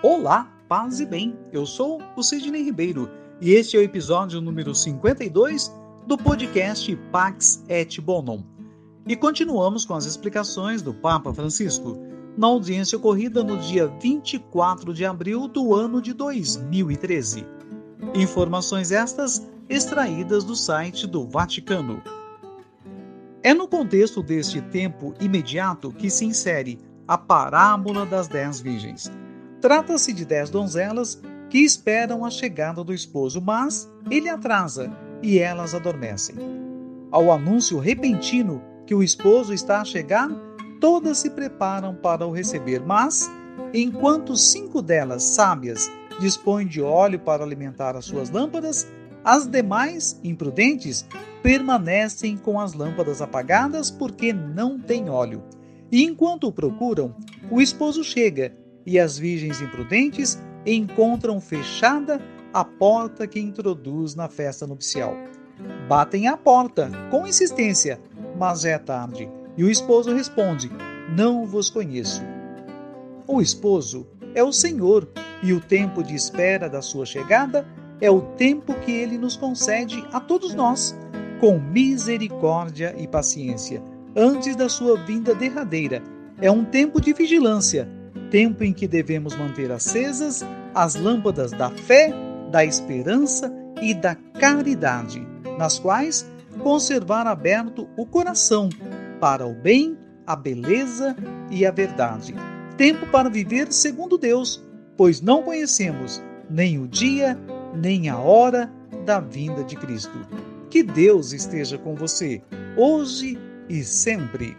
Olá, paz e bem. Eu sou o Sidney Ribeiro e este é o episódio número 52 do podcast Pax et Bonum. E continuamos com as explicações do Papa Francisco na audiência ocorrida no dia 24 de abril do ano de 2013. Informações estas extraídas do site do Vaticano. É no contexto deste tempo imediato que se insere a parábola das dez virgens Trata-se de dez donzelas que esperam a chegada do esposo, mas ele atrasa e elas adormecem. Ao anúncio repentino que o esposo está a chegar, todas se preparam para o receber, mas, enquanto cinco delas, sábias, dispõem de óleo para alimentar as suas lâmpadas, as demais, imprudentes, permanecem com as lâmpadas apagadas porque não têm óleo. E enquanto o procuram, o esposo chega e as virgens imprudentes encontram fechada a porta que introduz na festa nupcial. Batem à porta com insistência, mas é tarde, e o esposo responde: Não vos conheço. O esposo é o Senhor, e o tempo de espera da sua chegada é o tempo que ele nos concede a todos nós, com misericórdia e paciência, antes da sua vinda derradeira. É um tempo de vigilância tempo em que devemos manter acesas as lâmpadas da fé, da esperança e da caridade, nas quais conservar aberto o coração para o bem, a beleza e a verdade. Tempo para viver segundo Deus, pois não conhecemos nem o dia, nem a hora da vinda de Cristo. Que Deus esteja com você, hoje e sempre.